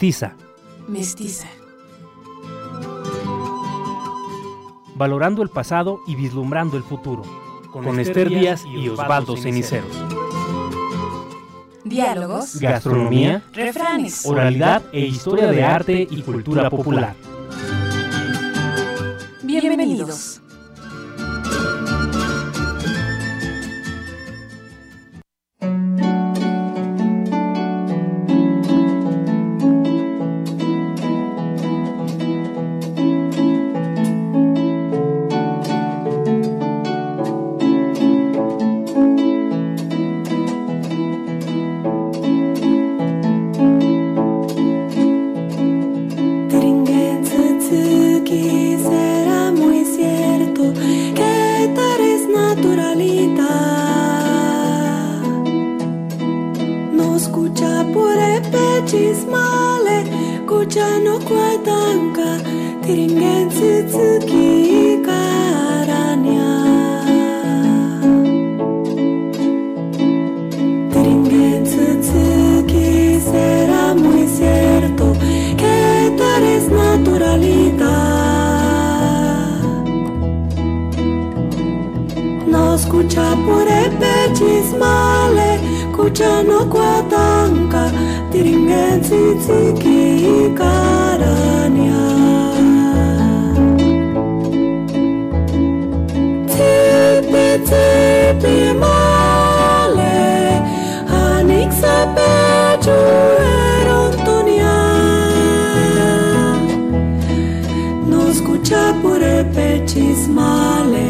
Mestiza. Mestiza. Valorando el pasado y vislumbrando el futuro. Con, Esther Díaz y Osvaldo Ceniceros. Diálogos, Gastronomía, refranes, oralidad e historia de arte y cultura popular. No escucha pure pechismale, escucha no cuatanca, Tringuetsuki carania. Tipi tipi male Anik sapeju erontonia No escucha pure pechis male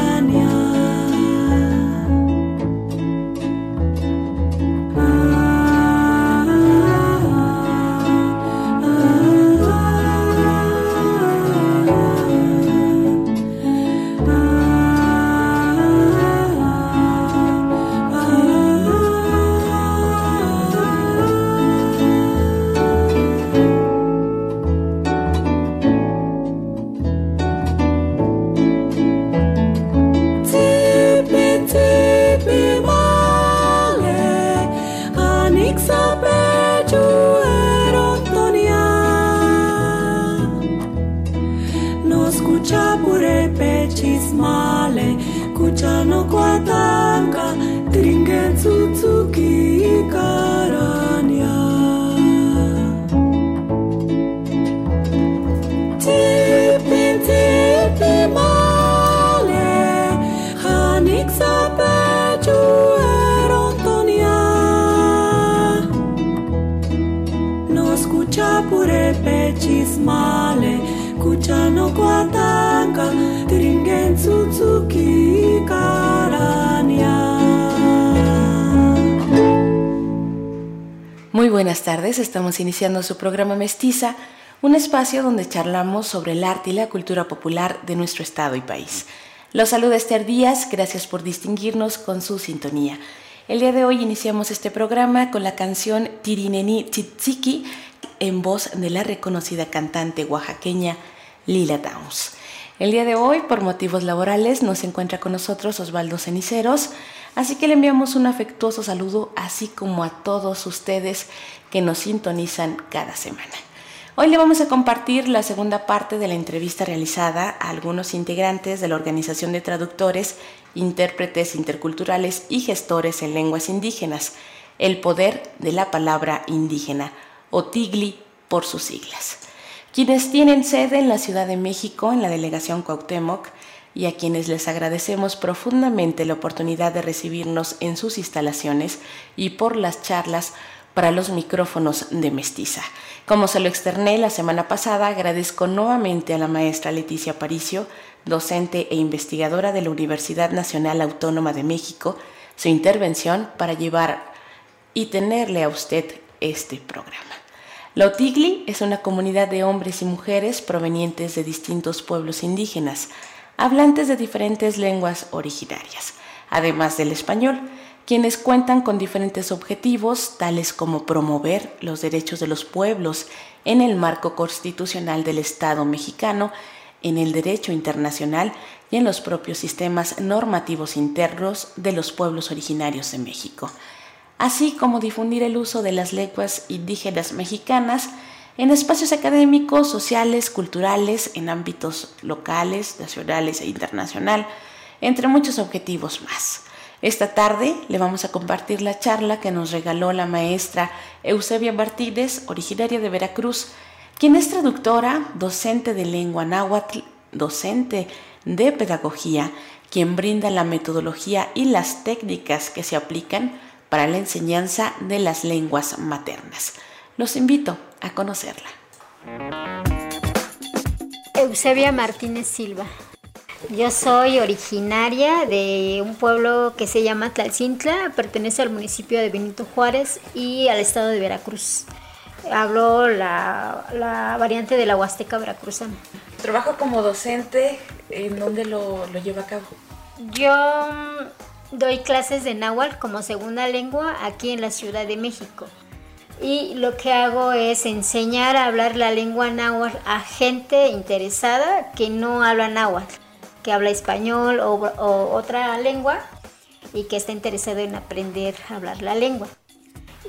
ceapure pe cismale, cu ceano coatanca, tringe. Buenas tardes, estamos iniciando su programa Mestiza, un espacio donde charlamos sobre el arte y la cultura popular de nuestro estado y país. Los saluda Esther Díaz, gracias por distinguirnos con su sintonía. El día de hoy iniciamos este programa con la canción Tirineni Tzitziki en voz de la reconocida cantante oaxaqueña Lila Downs. El día de hoy, por motivos laborales, no se encuentra con nosotros Osvaldo Ceniceros, así que le enviamos un afectuoso saludo, así como a todos ustedes que nos sintonizan cada semana. Hoy le vamos a compartir la segunda parte de la entrevista realizada a algunos integrantes de la Organización de Traductores, Intérpretes Interculturales y Gestores en Lenguas Indígenas, El Poder de la Palabra Indígena, o TIGLI por sus siglas quienes tienen sede en la Ciudad de México, en la delegación Cuauhtémoc, y a quienes les agradecemos profundamente la oportunidad de recibirnos en sus instalaciones y por las charlas para los micrófonos de Mestiza. Como se lo externé la semana pasada, agradezco nuevamente a la maestra Leticia Paricio, docente e investigadora de la Universidad Nacional Autónoma de México, su intervención para llevar y tenerle a usted este programa. La Otigli es una comunidad de hombres y mujeres provenientes de distintos pueblos indígenas, hablantes de diferentes lenguas originarias, además del español, quienes cuentan con diferentes objetivos, tales como promover los derechos de los pueblos en el marco constitucional del Estado mexicano, en el derecho internacional y en los propios sistemas normativos internos de los pueblos originarios de México, así como difundir el uso de las lenguas indígenas mexicanas en espacios académicos, sociales, culturales, en ámbitos locales, nacionales e internacional, entre muchos objetivos más. Esta tarde le vamos a compartir la charla que nos regaló la maestra Eusebia Martínez, originaria de Veracruz, quien es traductora, docente de lengua náhuatl, docente de pedagogía, quien brinda la metodología y las técnicas que se aplican para la enseñanza de las lenguas maternas. Los invito a conocerla. Eusebia Martínez Silva. Yo soy originaria de un pueblo que se llama Tlalcintla, pertenece al municipio de Benito Juárez y al estado de Veracruz. Hablo la, variante de la Huasteca veracruzana. ¿Trabajo como docente? ¿En dónde lo, lo lleva a cabo? Yo mm, doy clases de náhuatl como segunda lengua aquí en la Ciudad de México. Y lo que hago es enseñar a hablar la lengua náhuatl a gente interesada que no habla náhuatl que habla español o, otra lengua y que está interesado en aprender a hablar la lengua.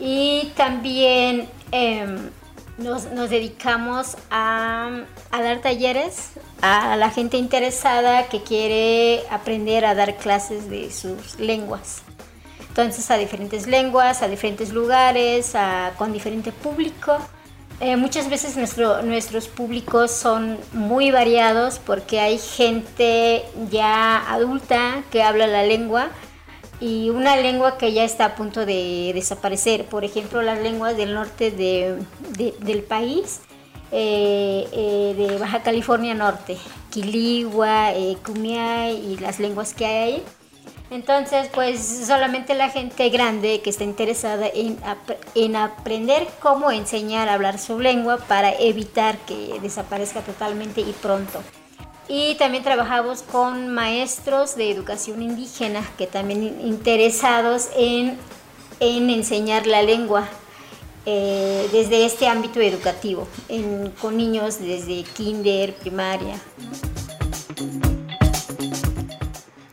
Y también em, nos, dedicamos a, a, dar talleres a la gente interesada que quiere aprender a dar clases de sus lenguas. Entonces a diferentes lenguas, a diferentes lugares, con diferente público. Eh, muchas veces nuestros públicos son muy variados porque hay gente ya adulta que habla la lengua y una lengua que ya está a punto de desaparecer. Por ejemplo, las lenguas del norte del país, eh, eh, de Baja California Norte, Quiligua, Cumiay y las lenguas que hay ahí entonces, pues solamente la gente grande que está interesada en, en, aprender cómo enseñar a hablar su lengua para evitar que desaparezca totalmente y pronto. Y también trabajamos con maestros de educación indígena que también interesados en, en enseñar la lengua eh, desde este ámbito educativo, con niños desde kinder, primaria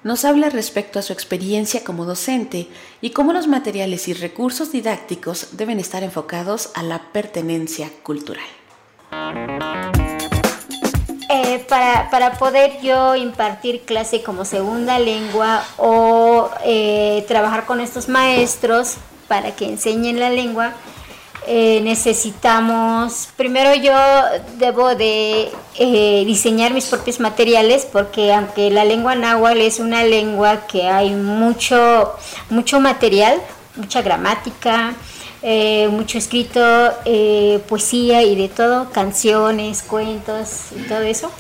nos habla respecto a su experiencia como docente y cómo los materiales y recursos didácticos deben estar enfocados a la pertenencia cultural. Eh, para, poder yo impartir clase como segunda lengua o eh, trabajar con estos maestros para que enseñen la lengua, eh, necesitamos, primero yo debo de eh, diseñar mis propios materiales porque aunque la lengua náhuatl es una lengua que hay mucho, mucho material, mucha gramática, eh, mucho escrito, poesía y de todo, canciones, cuentos y todo eso.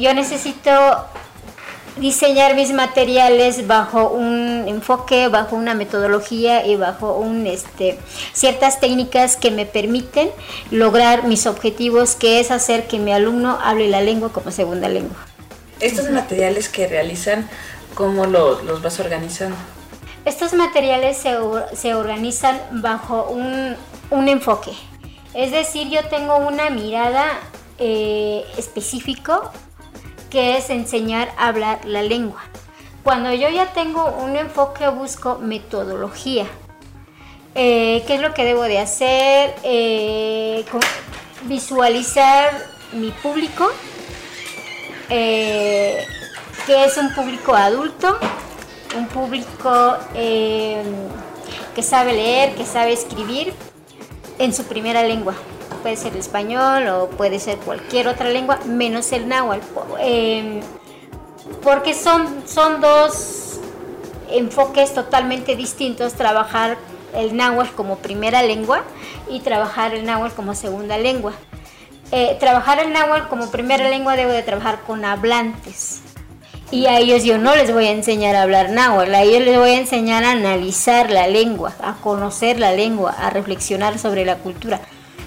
yo necesito diseñar mis materiales bajo un enfoque, bajo una metodología y bajo un, este, ciertas técnicas que me permiten lograr mis objetivos, que es hacer que mi alumno hable la lengua como segunda lengua. Estos materiales que realizan, ¿cómo los vas organizando? Estos materiales se, se organizan bajo un, un, enfoque. Es decir, yo tengo una mirada eh, específico que es enseñar a hablar la lengua. Cuando yo ya tengo un enfoque, busco metodología. Eh, ¿Qué es lo que debo de hacer? Eh, visualizar mi público, eh, que es un público adulto, un público que sabe leer, que sabe escribir en su primera lengua puede ser el español o puede ser cualquier otra lengua, menos el náhuatl. Em, porque son, son dos enfoques totalmente distintos, trabajar el náhuatl como primera lengua y trabajar el náhuatl como segunda lengua. Eh, trabajar el náhuatl como primera lengua debo de trabajar con hablantes Y a ellos yo no les voy a enseñar a hablar náhuatl, a ellos les voy a enseñar a analizar la lengua, a conocer la lengua, a reflexionar sobre la cultura,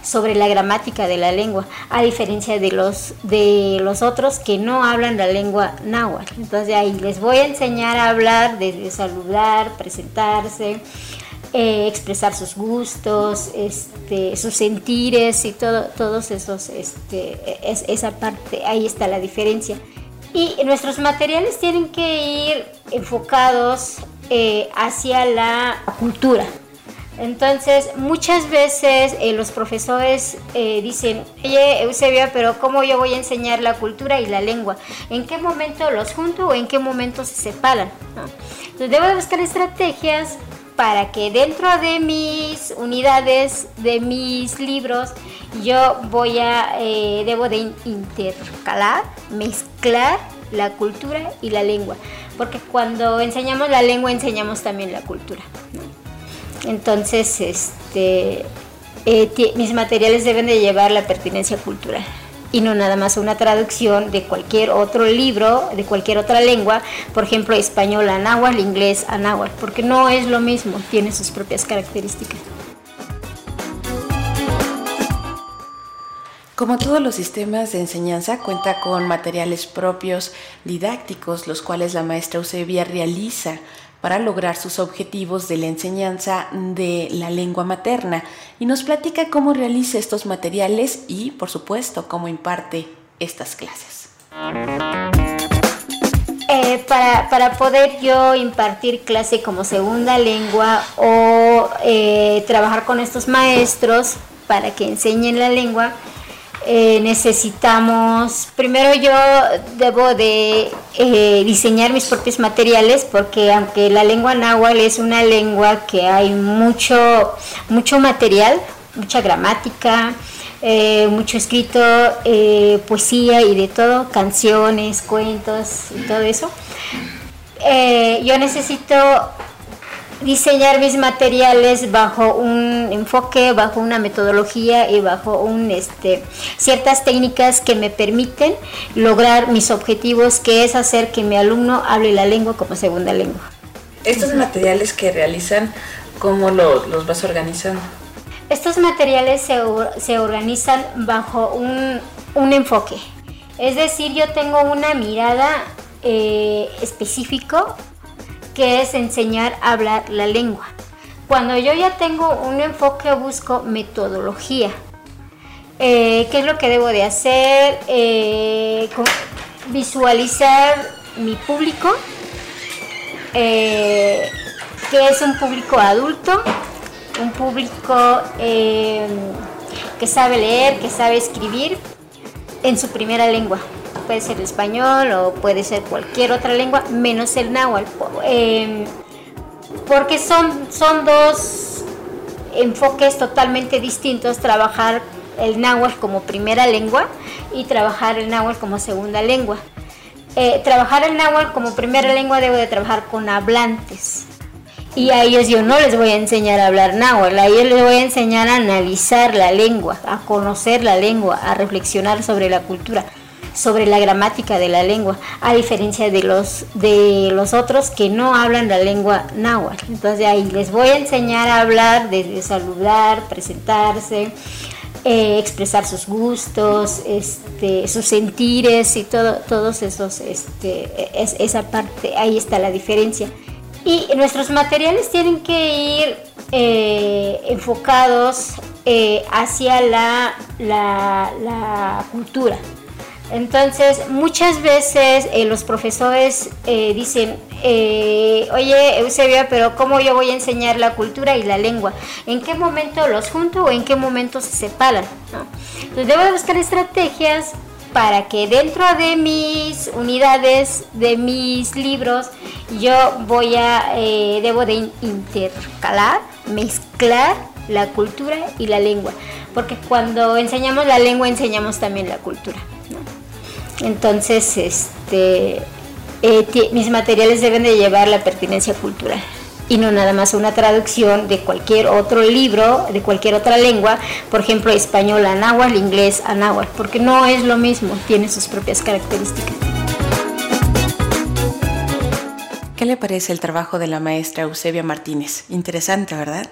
sobre la gramática de la lengua, a diferencia de los, de los otros que no hablan la lengua náhuatl. Entonces ahí les voy a enseñar a hablar, desde saludar, presentarse, eh, expresar sus gustos, este, sus sentires y todo, todos esos, este, es, esa parte, ahí está la diferencia. Y nuestros materiales tienen que ir enfocados eh, hacia la cultura. Entonces, muchas veces eh, los profesores dicen, oye, Eusebia, pero ¿cómo yo voy a enseñar la cultura y la lengua? ¿En qué momento los junto o en qué momento se separan? Entonces, debo buscar estrategias para que dentro de mis unidades, de mis libros, yo voy a, eh, debo de intercalar, mezclar la cultura y la lengua, porque cuando enseñamos la lengua enseñamos también la cultura. Entonces, este, eh, mis materiales deben de llevar la pertinencia cultural y no nada más una traducción de cualquier otro libro, de cualquier otra lengua, por ejemplo, español a náhuatl, inglés a porque no es lo mismo, tiene sus propias características. Como todos los sistemas de enseñanza, cuenta con materiales propios didácticos, los cuales la maestra Eusebia realiza para lograr sus objetivos de la enseñanza de la lengua materna y nos platica cómo realiza estos materiales y, por supuesto, cómo imparte estas clases. Eh, para, poder yo impartir clase como segunda lengua o eh, trabajar con estos maestros para que enseñen la lengua, eh, necesitamos, primero yo debo de eh, diseñar mis propios materiales porque aunque la lengua náhuatl es una lengua que hay mucho, mucho material, mucha gramática, eh, mucho escrito, poesía y de todo, canciones, cuentos y todo eso. yo necesito diseñar mis materiales bajo un enfoque, bajo una metodología y bajo un, este, ciertas técnicas que me permiten lograr mis objetivos, que es hacer que mi alumno hable la lengua como segunda lengua. Estos materiales que realizan, ¿cómo los vas organizando? Estos materiales se, se organizan bajo un, un, enfoque. Es decir, yo tengo una mirada eh, específico que es enseñar a hablar la lengua. Cuando yo ya tengo un enfoque, busco metodología. Eh, ¿Qué es lo que debo de hacer? Eh, visualizar mi público, eh, que es un público adulto, un público que sabe leer, que sabe escribir en su primera lengua puede ser español o puede ser cualquier otra lengua, menos el náhuatl. Em, porque son, son dos enfoques totalmente distintos, trabajar el náhuatl como primera lengua y trabajar el náhuatl como segunda lengua. Eh, trabajar el náhuatl como primera lengua debo de trabajar con hablantes. Y a ellos yo no les voy a enseñar a hablar náhuatl, a ellos les voy a enseñar a analizar la lengua, a conocer la lengua, a reflexionar sobre la cultura sobre la gramática de la lengua, a diferencia de los, de los otros que no hablan la lengua náhuatl. Entonces ahí les voy a enseñar a hablar, desde saludar, presentarse, eh, expresar sus gustos, este, sus sentires y todo, todos esos, este, es, esa parte, ahí está la diferencia. Y nuestros materiales tienen que ir eh, enfocados eh, hacia la, la cultura, entonces, muchas veces eh, los profesores eh, dicen, eh, oye, Eusebia, pero ¿cómo yo voy a enseñar la cultura y la lengua? ¿En qué momento los junto o en qué momento se separan? Entonces, debo buscar estrategias para que dentro de mis unidades, de mis libros, yo voy a, debo de intercalar, mezclar la cultura y la lengua. Porque cuando enseñamos la lengua, enseñamos también la cultura. Entonces, este, eh, mis materiales deben de llevar la pertinencia cultural y no nada más una traducción de cualquier otro libro, de cualquier otra lengua, por ejemplo, español a náhuatl, inglés a porque no es lo mismo, tiene sus propias características. le parece el trabajo de la maestra Eusebia Martínez? Interesante, ¿verdad?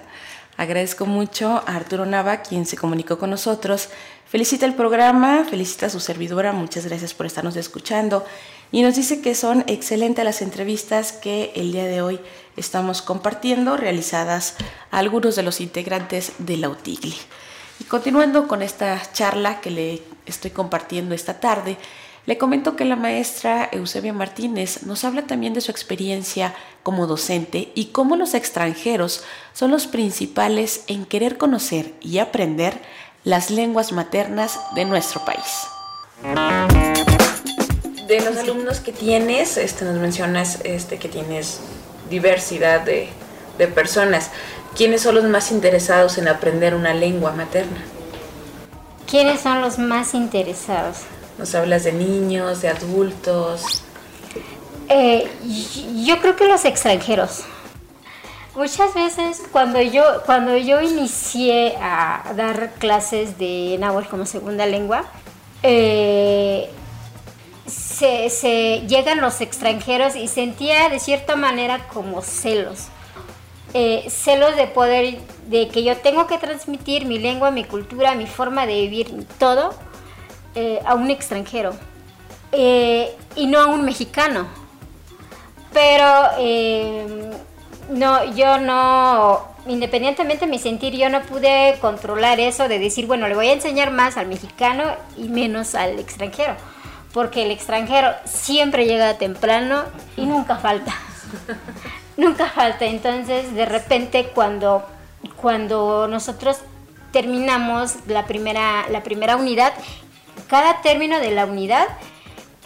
Agradezco mucho a Arturo Nava, quien se comunicó con nosotros. Felicita el programa, felicita a su servidora, muchas gracias por estarnos escuchando. Y nos dice que son excelentes las entrevistas que el día de hoy estamos compartiendo, realizadas a algunos de los integrantes de la UTIGLI. Y continuando con esta charla que le estoy compartiendo esta tarde, le comento que la maestra Eusebia Martínez nos habla también de su experiencia como docente y cómo los extranjeros son los principales en querer conocer y aprender las lenguas maternas de nuestro país. De los alumnos que tienes, este, nos mencionas este, que tienes diversidad de, de personas. ¿Quiénes son los más interesados en aprender una lengua materna? ¿Quiénes son los más interesados? Nos hablas de niños, de adultos. Eh, yo creo que los extranjeros. Muchas veces cuando yo, cuando yo inicié a dar clases de náhuatl como segunda lengua, eh, se, llegan los extranjeros y sentía de cierta manera como celos. Eh, celos de poder, de que yo tengo que transmitir mi lengua, mi cultura, mi forma de vivir, todo eh, a un extranjero eh, y no a un mexicano. Pero eh, no, yo no, independientemente de mi sentir, yo no pude controlar eso de decir, bueno, le voy a enseñar más al mexicano y menos al extranjero. Porque el extranjero siempre llega temprano y nunca falta. nunca falta. Entonces, de repente, cuando, cuando nosotros terminamos la primera, la primera unidad cada término de la unidad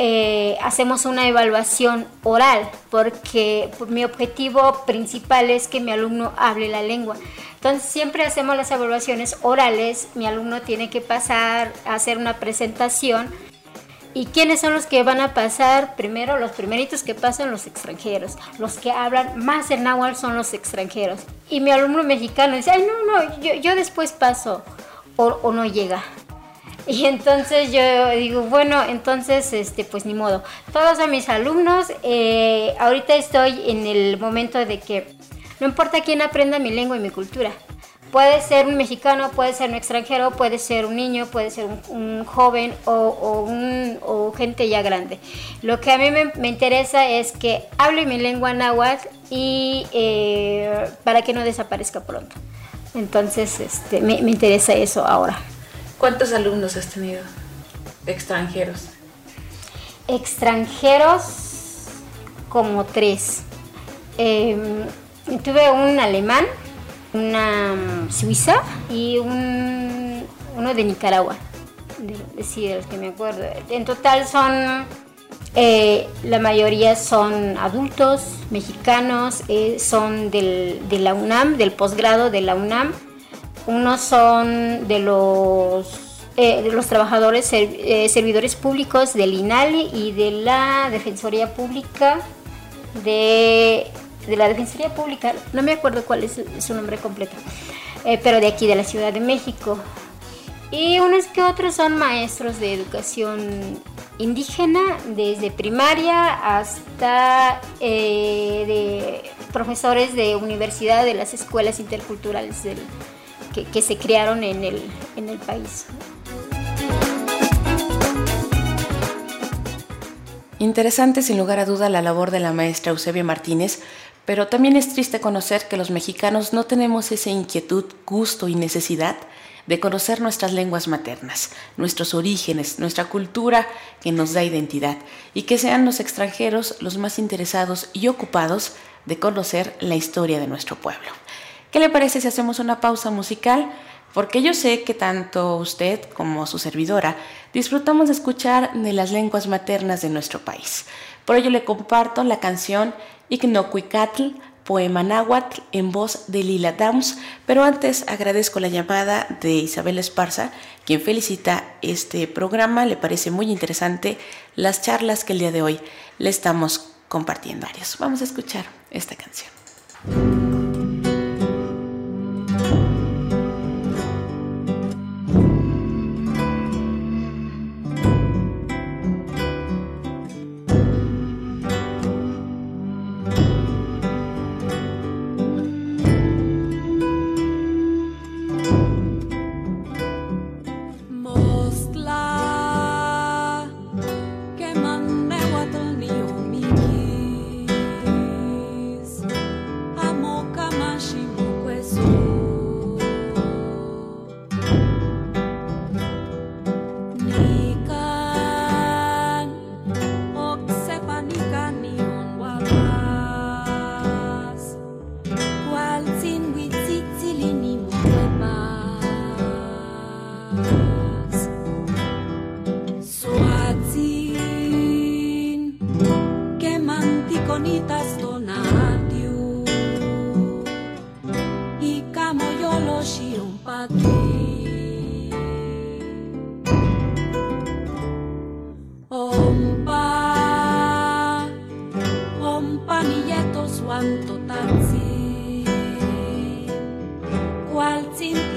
eh, hacemos una evaluación oral, porque mi objetivo principal es que mi alumno hable la lengua. Entonces siempre hacemos las evaluaciones orales, mi alumno tiene que pasar a hacer una presentación. ¿Y quiénes son los que van a pasar? Primero, los primeritos que pasan los extranjeros. Los que hablan más el náhuatl son los extranjeros. Y mi alumno mexicano dice, ay, no, no, yo, después paso. o no llega. Y entonces yo digo, bueno, entonces, este, pues ni modo. Todos a mis alumnos, eh, ahorita estoy en el momento de que no importa quién aprenda mi lengua y mi cultura. Puede ser un mexicano, puede ser un extranjero, puede ser un niño, puede ser un, joven o, un, gente ya grande. Lo que a mí me, interesa es que hable mi lengua náhuatl y eh, para que no desaparezca pronto. Entonces, este, me interesa eso ahora. ¿Cuántos alumnos has tenido extranjeros? Extranjeros como tres. Em, tuve un alemán, una suiza y un, uno de Nicaragua. De, sí, de los que me acuerdo. En total son, eh, la mayoría son adultos mexicanos, eh, son del, de la UNAM, del posgrado de la UNAM unos son de los, eh, de los trabajadores eh, servidores públicos del INALI y de la Defensoría Pública de, la Defensoría Pública, no me acuerdo cuál es su nombre completo, eh, pero de aquí, de la Ciudad de México. Y unos que otros son maestros de educación indígena, desde primaria hasta de profesores de universidad de las escuelas interculturales del, que, se crearon en el, en el país. Interesante sin lugar a duda la labor de la maestra Eusebia Martínez, pero también es triste conocer que los mexicanos no tenemos esa inquietud, gusto y necesidad de conocer nuestras lenguas maternas, nuestros orígenes, nuestra cultura que nos da identidad y que sean los extranjeros los más interesados y ocupados de conocer la historia de nuestro pueblo. ¿Qué le parece si hacemos una pausa musical? Porque yo sé que tanto usted como su servidora disfrutamos de escuchar de las lenguas maternas de nuestro país. Por ello le comparto la canción Ignocuicatl, poema náhuatl en voz de Lila Downs, pero antes agradezco la llamada de Isabel Esparza, quien felicita este programa, le parece muy interesante las charlas que el día de hoy le estamos compartiendo. Vamos a escuchar esta canción.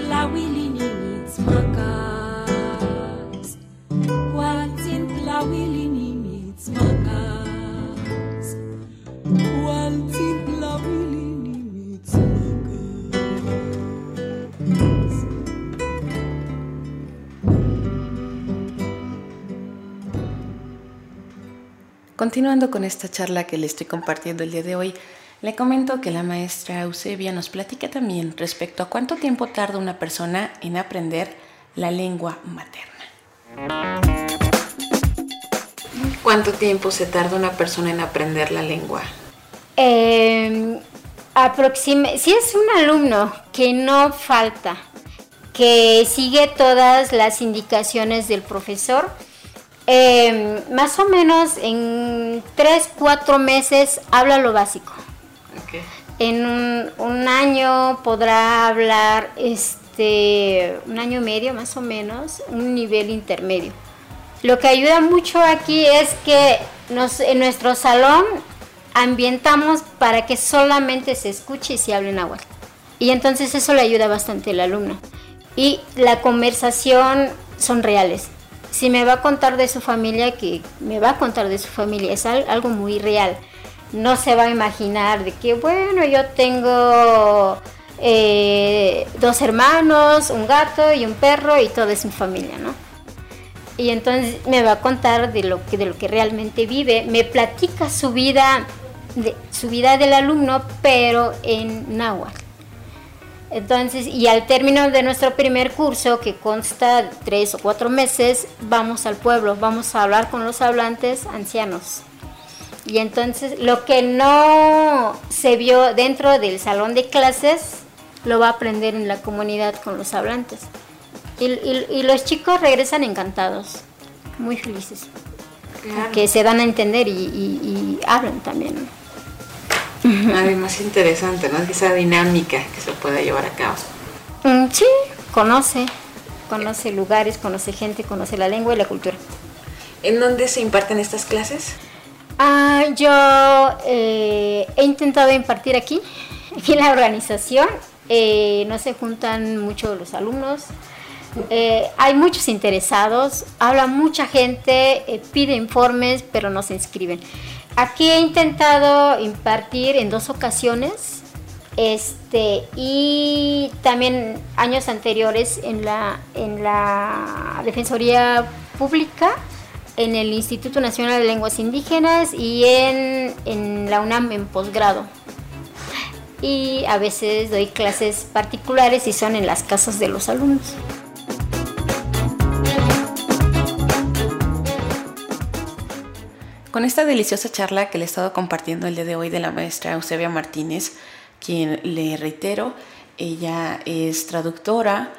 La wilininiți măcas Qualțin la wilininiți măcas Qualțin la wilininiți măcas Continuando con esta charla que le estoy compartiendo el día de hoy, le comento que la maestra Eusebia nos platica también respecto a cuánto tiempo tarda una persona en aprender la lengua materna. ¿Cuánto tiempo se tarda una persona en aprender la lengua? Eh, aproxima- si es un alumno que no falta, que sigue todas las indicaciones del profesor, eh, más o menos en 3, 4 meses habla lo básico. En un, un año podrá hablar, este, un año y medio más o menos, un nivel intermedio. Lo que ayuda mucho aquí es que nos, en nuestro salón ambientamos para que solamente se escuche y se hable en agua. Y entonces eso le ayuda bastante al alumno. Y la conversación son reales. Si me va a contar de su familia, que me va a contar de su familia, es al- algo muy real. No se va a imaginar de que, bueno, yo tengo eh, dos hermanos, un gato y un perro y todo es mi familia, ¿no? Y entonces me va a contar de lo que, de lo que realmente vive, me platica su vida, su vida del alumno, pero en náhuatl. Entonces, y al término de nuestro primer curso, que consta de tres o cuatro meses, vamos al pueblo, vamos a hablar con los hablantes ancianos. Y entonces lo que no se vio dentro del salón de clases, lo va a aprender en la comunidad con los hablantes. Y, y- y los chicos regresan encantados, muy felices, que se dan a entender y, y- y hablan también. ¿no? Además interesante, ¿no? Esa dinámica que se pueda llevar a cabo. Mm, sí, conoce, conoce lugares, conoce gente, conoce la lengua y la cultura. ¿En dónde se imparten estas clases? Ah, yo eh, he intentado impartir aquí, aquí en la organización. Eh, no se juntan mucho los alumnos. Eh, hay muchos interesados, habla mucha gente, pide informes, pero no se inscriben. Aquí he intentado impartir en dos ocasiones. Este, y también años anteriores en la, en la Defensoría Pública, en el Instituto Nacional de Lenguas Indígenas y en, en la UNAM en posgrado. Y a veces doy clases particulares y son en las casas de los alumnos. Con esta deliciosa charla que le he estado compartiendo el día de hoy de la maestra Eusebia Martínez, quien le reitero, ella es traductora,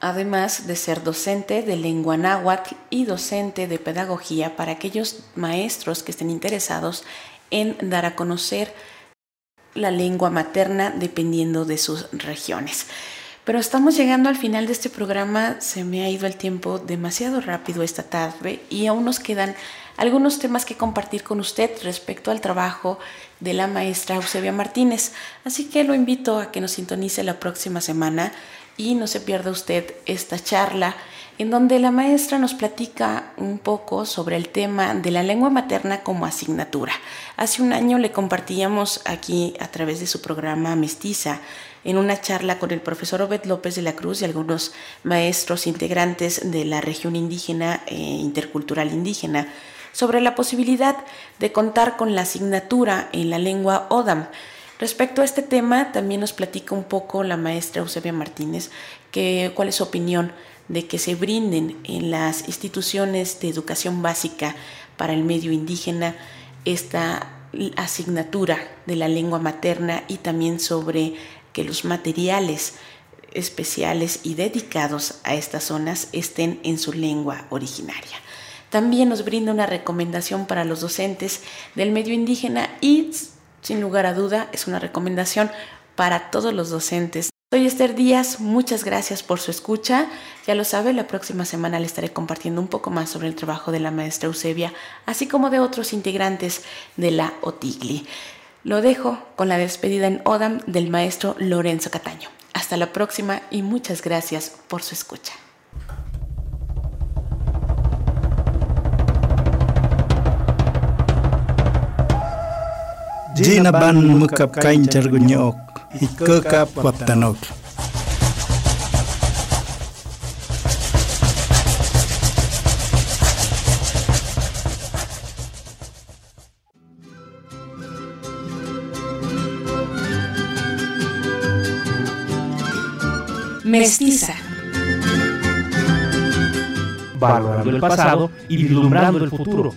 además de ser docente de lengua náhuatl y docente de pedagogía para aquellos maestros que estén interesados en dar a conocer la lengua materna dependiendo de sus regiones. Pero estamos llegando al final de este programa, se me ha ido el tiempo demasiado rápido esta tarde y aún nos quedan algunos temas que compartir con usted respecto al trabajo de la maestra Eusebia Martínez. Así que lo invito a que nos sintonice la próxima semana y no se pierda usted esta charla en donde la maestra nos platica un poco sobre el tema de la lengua materna como asignatura. Hace un año le compartíamos aquí a través de su programa Mestiza en una charla con el profesor Obed López de la Cruz y algunos maestros integrantes de la región indígena e intercultural indígena sobre la posibilidad de contar con la asignatura en la lengua ODAM. Respecto a este tema, también nos platica un poco la maestra Eusebia Martínez cuál es su opinión de que se brinden en las instituciones de educación básica para el medio indígena esta asignatura de la lengua materna y también sobre que los materiales especiales y dedicados a estas zonas estén en su lengua originaria. También nos brinda una recomendación para los docentes del medio indígena y, sin lugar a duda, es una recomendación para todos los docentes. Soy Esther Díaz, muchas gracias por su escucha. Ya lo sabe, la próxima semana le estaré compartiendo un poco más sobre el trabajo de la maestra Eusebia, así como de otros integrantes de la OTIGLI. Lo dejo con la despedida en Odam del maestro Lorenzo Cataño. Hasta la próxima y muchas gracias por su escucha. Jinaban mukap kain jargunyok, ikekap waptanok. Mestiza. Valorando el pasado y vislumbrando el futuro.